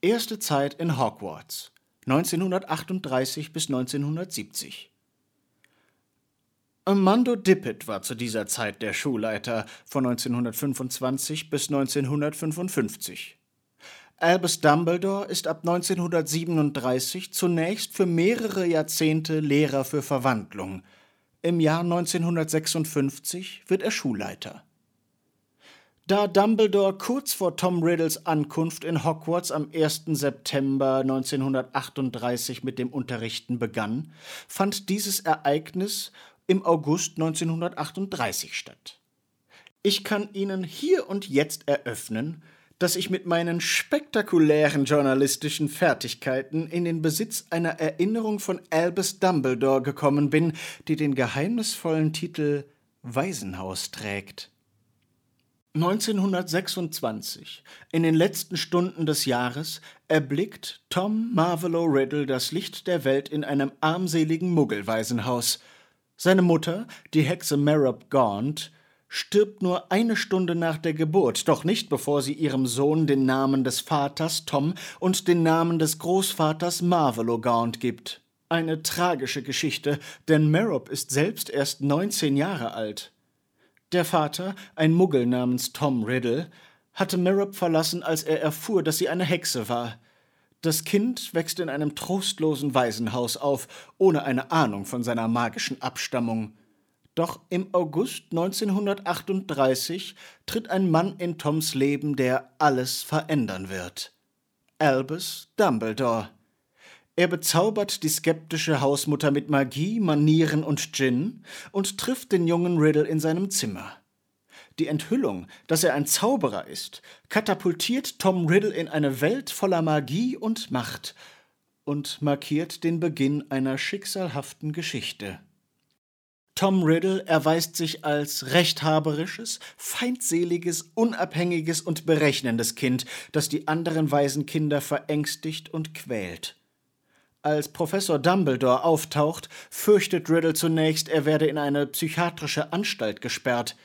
Erste Zeit in Hogwarts 1938 bis 1970 Amando Dippet war zu dieser Zeit der Schulleiter von 1925 bis 1955. Albus Dumbledore ist ab 1937 zunächst für mehrere Jahrzehnte Lehrer für Verwandlung. Im Jahr 1956 wird er Schulleiter. Da Dumbledore kurz vor Tom Riddles Ankunft in Hogwarts am 1. September 1938 mit dem Unterrichten begann, fand dieses Ereignis im August 1938 statt. Ich kann Ihnen hier und jetzt eröffnen, dass ich mit meinen spektakulären journalistischen Fertigkeiten in den Besitz einer Erinnerung von Albus Dumbledore gekommen bin, die den geheimnisvollen Titel Waisenhaus trägt. 1926, in den letzten Stunden des Jahres, erblickt Tom Marvolo Riddle das Licht der Welt in einem armseligen Muggelwaisenhaus. Seine Mutter, die Hexe Merope Gaunt, stirbt nur eine Stunde nach der Geburt, doch nicht bevor sie ihrem Sohn den Namen des Vaters Tom und den Namen des Großvaters Marvolo Gaunt gibt. Eine tragische Geschichte, denn Merope ist selbst erst 19 Jahre alt. Der Vater, ein Muggel namens Tom Riddle, hatte Merope verlassen, als er erfuhr, dass sie eine Hexe war. Das Kind wächst in einem trostlosen Waisenhaus auf, ohne eine Ahnung von seiner magischen Abstammung. Doch im August 1938 tritt ein Mann in Toms Leben, der alles verändern wird. Albus Dumbledore. Er bezaubert die skeptische Hausmutter mit Magie, Manieren und Gin und trifft den jungen Riddle in seinem Zimmer. Die Enthüllung, dass er ein Zauberer ist, katapultiert Tom Riddle in eine Welt voller Magie und Macht und markiert den Beginn einer schicksalhaften Geschichte. Tom Riddle erweist sich als rechthaberisches, feindseliges, unabhängiges und berechnendes Kind, das die anderen Waisenkinder verängstigt und quält. Als Professor Dumbledore auftaucht, fürchtet Riddle zunächst, er werde in eine psychiatrische Anstalt gesperrt.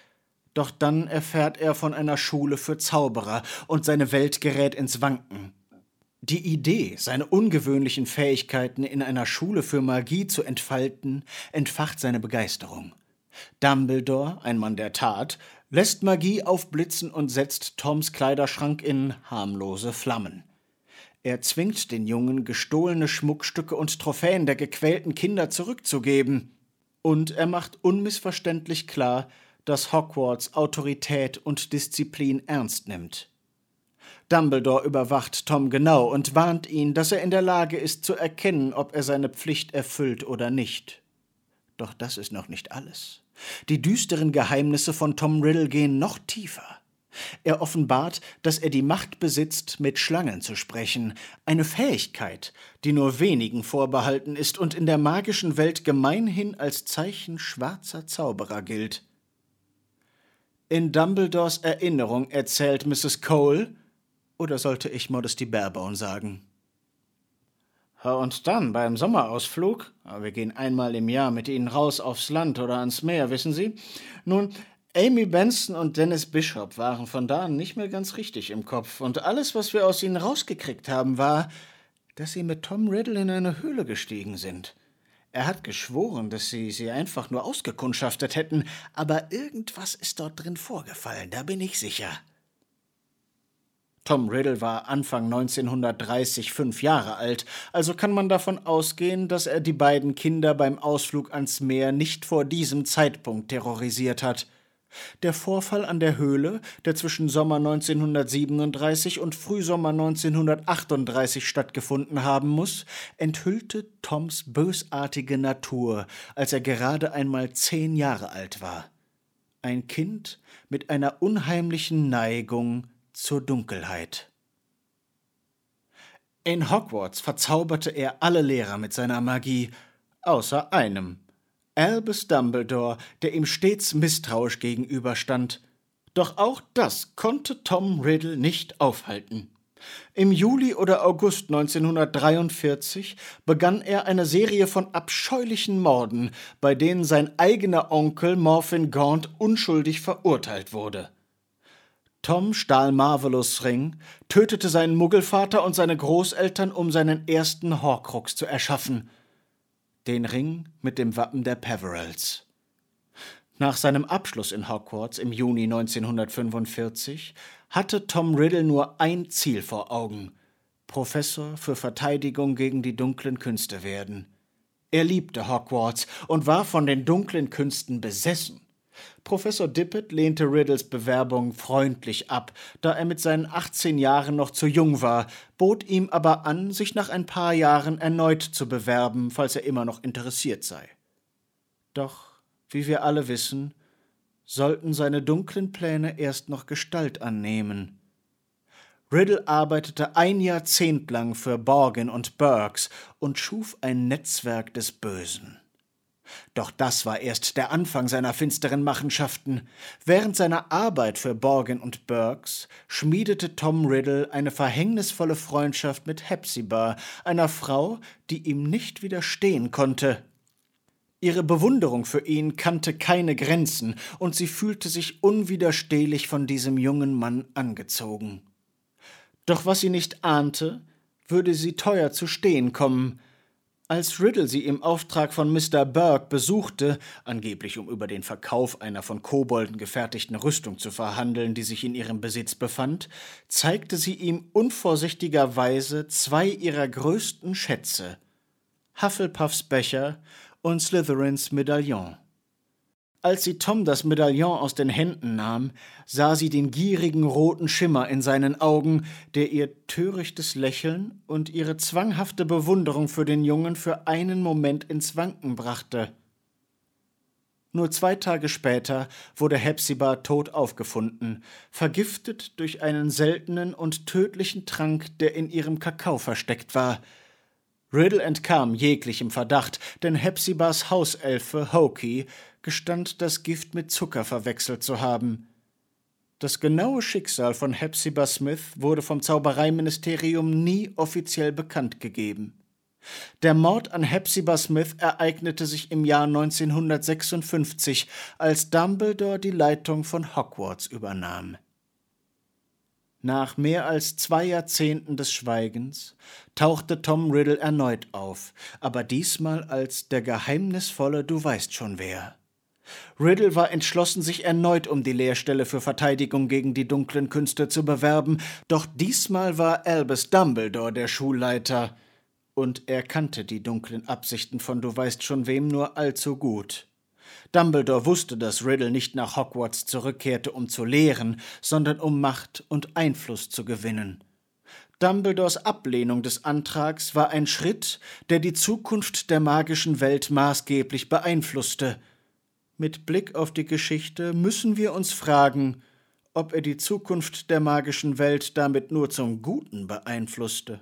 Doch dann erfährt er von einer Schule für Zauberer und seine Welt gerät ins Wanken. Die Idee, seine ungewöhnlichen Fähigkeiten in einer Schule für Magie zu entfalten, entfacht seine Begeisterung. Dumbledore, ein Mann der Tat, lässt Magie aufblitzen und setzt Toms Kleiderschrank in harmlose Flammen. Er zwingt den Jungen, gestohlene Schmuckstücke und Trophäen der gequälten Kinder zurückzugeben. Und er macht unmissverständlich klar, dass Hogwarts Autorität und Disziplin ernst nimmt. Dumbledore überwacht Tom genau und warnt ihn, dass er in der Lage ist zu erkennen, ob er seine Pflicht erfüllt oder nicht. Doch das ist noch nicht alles. Die düsteren Geheimnisse von Tom Riddle gehen noch tiefer. Er offenbart, dass er die Macht besitzt, mit Schlangen zu sprechen, eine Fähigkeit, die nur wenigen vorbehalten ist und in der magischen Welt gemeinhin als Zeichen schwarzer Zauberer gilt. In Dumbledores Erinnerung erzählt Mrs. Cole, oder sollte ich Modesty Barebone sagen? Und dann beim Sommerausflug, wir gehen einmal im Jahr mit Ihnen raus aufs Land oder ans Meer, wissen Sie? Nun, Amy Benson und Dennis Bishop waren von da an nicht mehr ganz richtig im Kopf, und alles, was wir aus ihnen rausgekriegt haben, war, dass sie mit Tom Riddle in eine Höhle gestiegen sind. Er hat geschworen, dass sie sie einfach nur ausgekundschaftet hätten, aber irgendwas ist dort drin vorgefallen, da bin ich sicher. Tom Riddle war Anfang 1930 fünf Jahre alt, also kann man davon ausgehen, dass er die beiden Kinder beim Ausflug ans Meer nicht vor diesem Zeitpunkt terrorisiert hat. Der Vorfall an der Höhle, der zwischen Sommer 1937 und Frühsommer 1938 stattgefunden haben muss, enthüllte Toms bösartige Natur, als er gerade einmal zehn Jahre alt war. Ein Kind mit einer unheimlichen Neigung zur Dunkelheit. In Hogwarts verzauberte er alle Lehrer mit seiner Magie, außer einem, Albus Dumbledore, der ihm stets misstrauisch gegenüberstand. Doch auch das konnte Tom Riddle nicht aufhalten. Im Juli oder August 1943 begann er eine Serie von abscheulichen Morden, bei denen sein eigener Onkel Morphin Gaunt unschuldig verurteilt wurde. Tom stahl Marvelous Ring, tötete seinen Muggelvater und seine Großeltern, um seinen ersten Horcrux zu erschaffen. Den Ring mit dem Wappen der Peverells. Nach seinem Abschluss in Hogwarts im Juni 1945 hatte Tom Riddle nur ein Ziel vor Augen: Professor für Verteidigung gegen die dunklen Künste werden. Er liebte Hogwarts und war von den dunklen Künsten besessen. Professor Dippet lehnte Riddles Bewerbung freundlich ab, da er mit seinen 18 Jahren noch zu jung war, bot ihm aber an, sich nach ein paar Jahren erneut zu bewerben, falls er immer noch interessiert sei. Doch wie wir alle wissen, sollten seine dunklen Pläne erst noch Gestalt annehmen. Riddle arbeitete ein Jahrzehnt lang für Borgin und Burks und schuf ein Netzwerk des Bösen. Doch das war erst der Anfang seiner finsteren Machenschaften. Während seiner Arbeit für Borgin und Burks schmiedete Tom Riddle eine verhängnisvolle Freundschaft mit Hepzibah, einer Frau, die ihm nicht widerstehen konnte. Ihre Bewunderung für ihn kannte keine Grenzen, und sie fühlte sich unwiderstehlich von diesem jungen Mann angezogen. Doch was sie nicht ahnte, würde sie teuer zu stehen kommen. Als Riddle sie im Auftrag von Mr. Burke besuchte, angeblich um über den Verkauf einer von Kobolden gefertigten Rüstung zu verhandeln, die sich in ihrem Besitz befand, zeigte sie ihm unvorsichtigerweise zwei ihrer größten Schätze Hufflepuffs Becher und Slytherins Medaillon. Als sie Tom das Medaillon aus den Händen nahm, sah sie den gierigen roten Schimmer in seinen Augen, der ihr törichtes Lächeln und ihre zwanghafte Bewunderung für den Jungen für einen Moment ins Wanken brachte. Nur zwei Tage später wurde Hepzibah tot aufgefunden, vergiftet durch einen seltenen und tödlichen Trank, der in ihrem Kakao versteckt war – Riddle entkam jeglichem Verdacht, denn Hepzibahs Hauselfe Hokey gestand, das Gift mit Zucker verwechselt zu haben. Das genaue Schicksal von Hepzibah Smith wurde vom Zaubereiministerium nie offiziell bekannt gegeben. Der Mord an Hepzibah Smith ereignete sich im Jahr 1956, als Dumbledore die Leitung von Hogwarts übernahm. Nach mehr als zwei Jahrzehnten des Schweigens tauchte Tom Riddle erneut auf, aber diesmal als der geheimnisvolle Du weißt schon wer. Riddle war entschlossen, sich erneut um die Lehrstelle für Verteidigung gegen die dunklen Künste zu bewerben, doch diesmal war Albus Dumbledore der Schulleiter, und er kannte die dunklen Absichten von Du weißt schon wem nur allzu gut. Dumbledore wusste, dass Riddle nicht nach Hogwarts zurückkehrte, um zu lehren, sondern um Macht und Einfluss zu gewinnen. Dumbledores Ablehnung des Antrags war ein Schritt, der die Zukunft der magischen Welt maßgeblich beeinflusste. Mit Blick auf die Geschichte müssen wir uns fragen, ob er die Zukunft der magischen Welt damit nur zum Guten beeinflusste.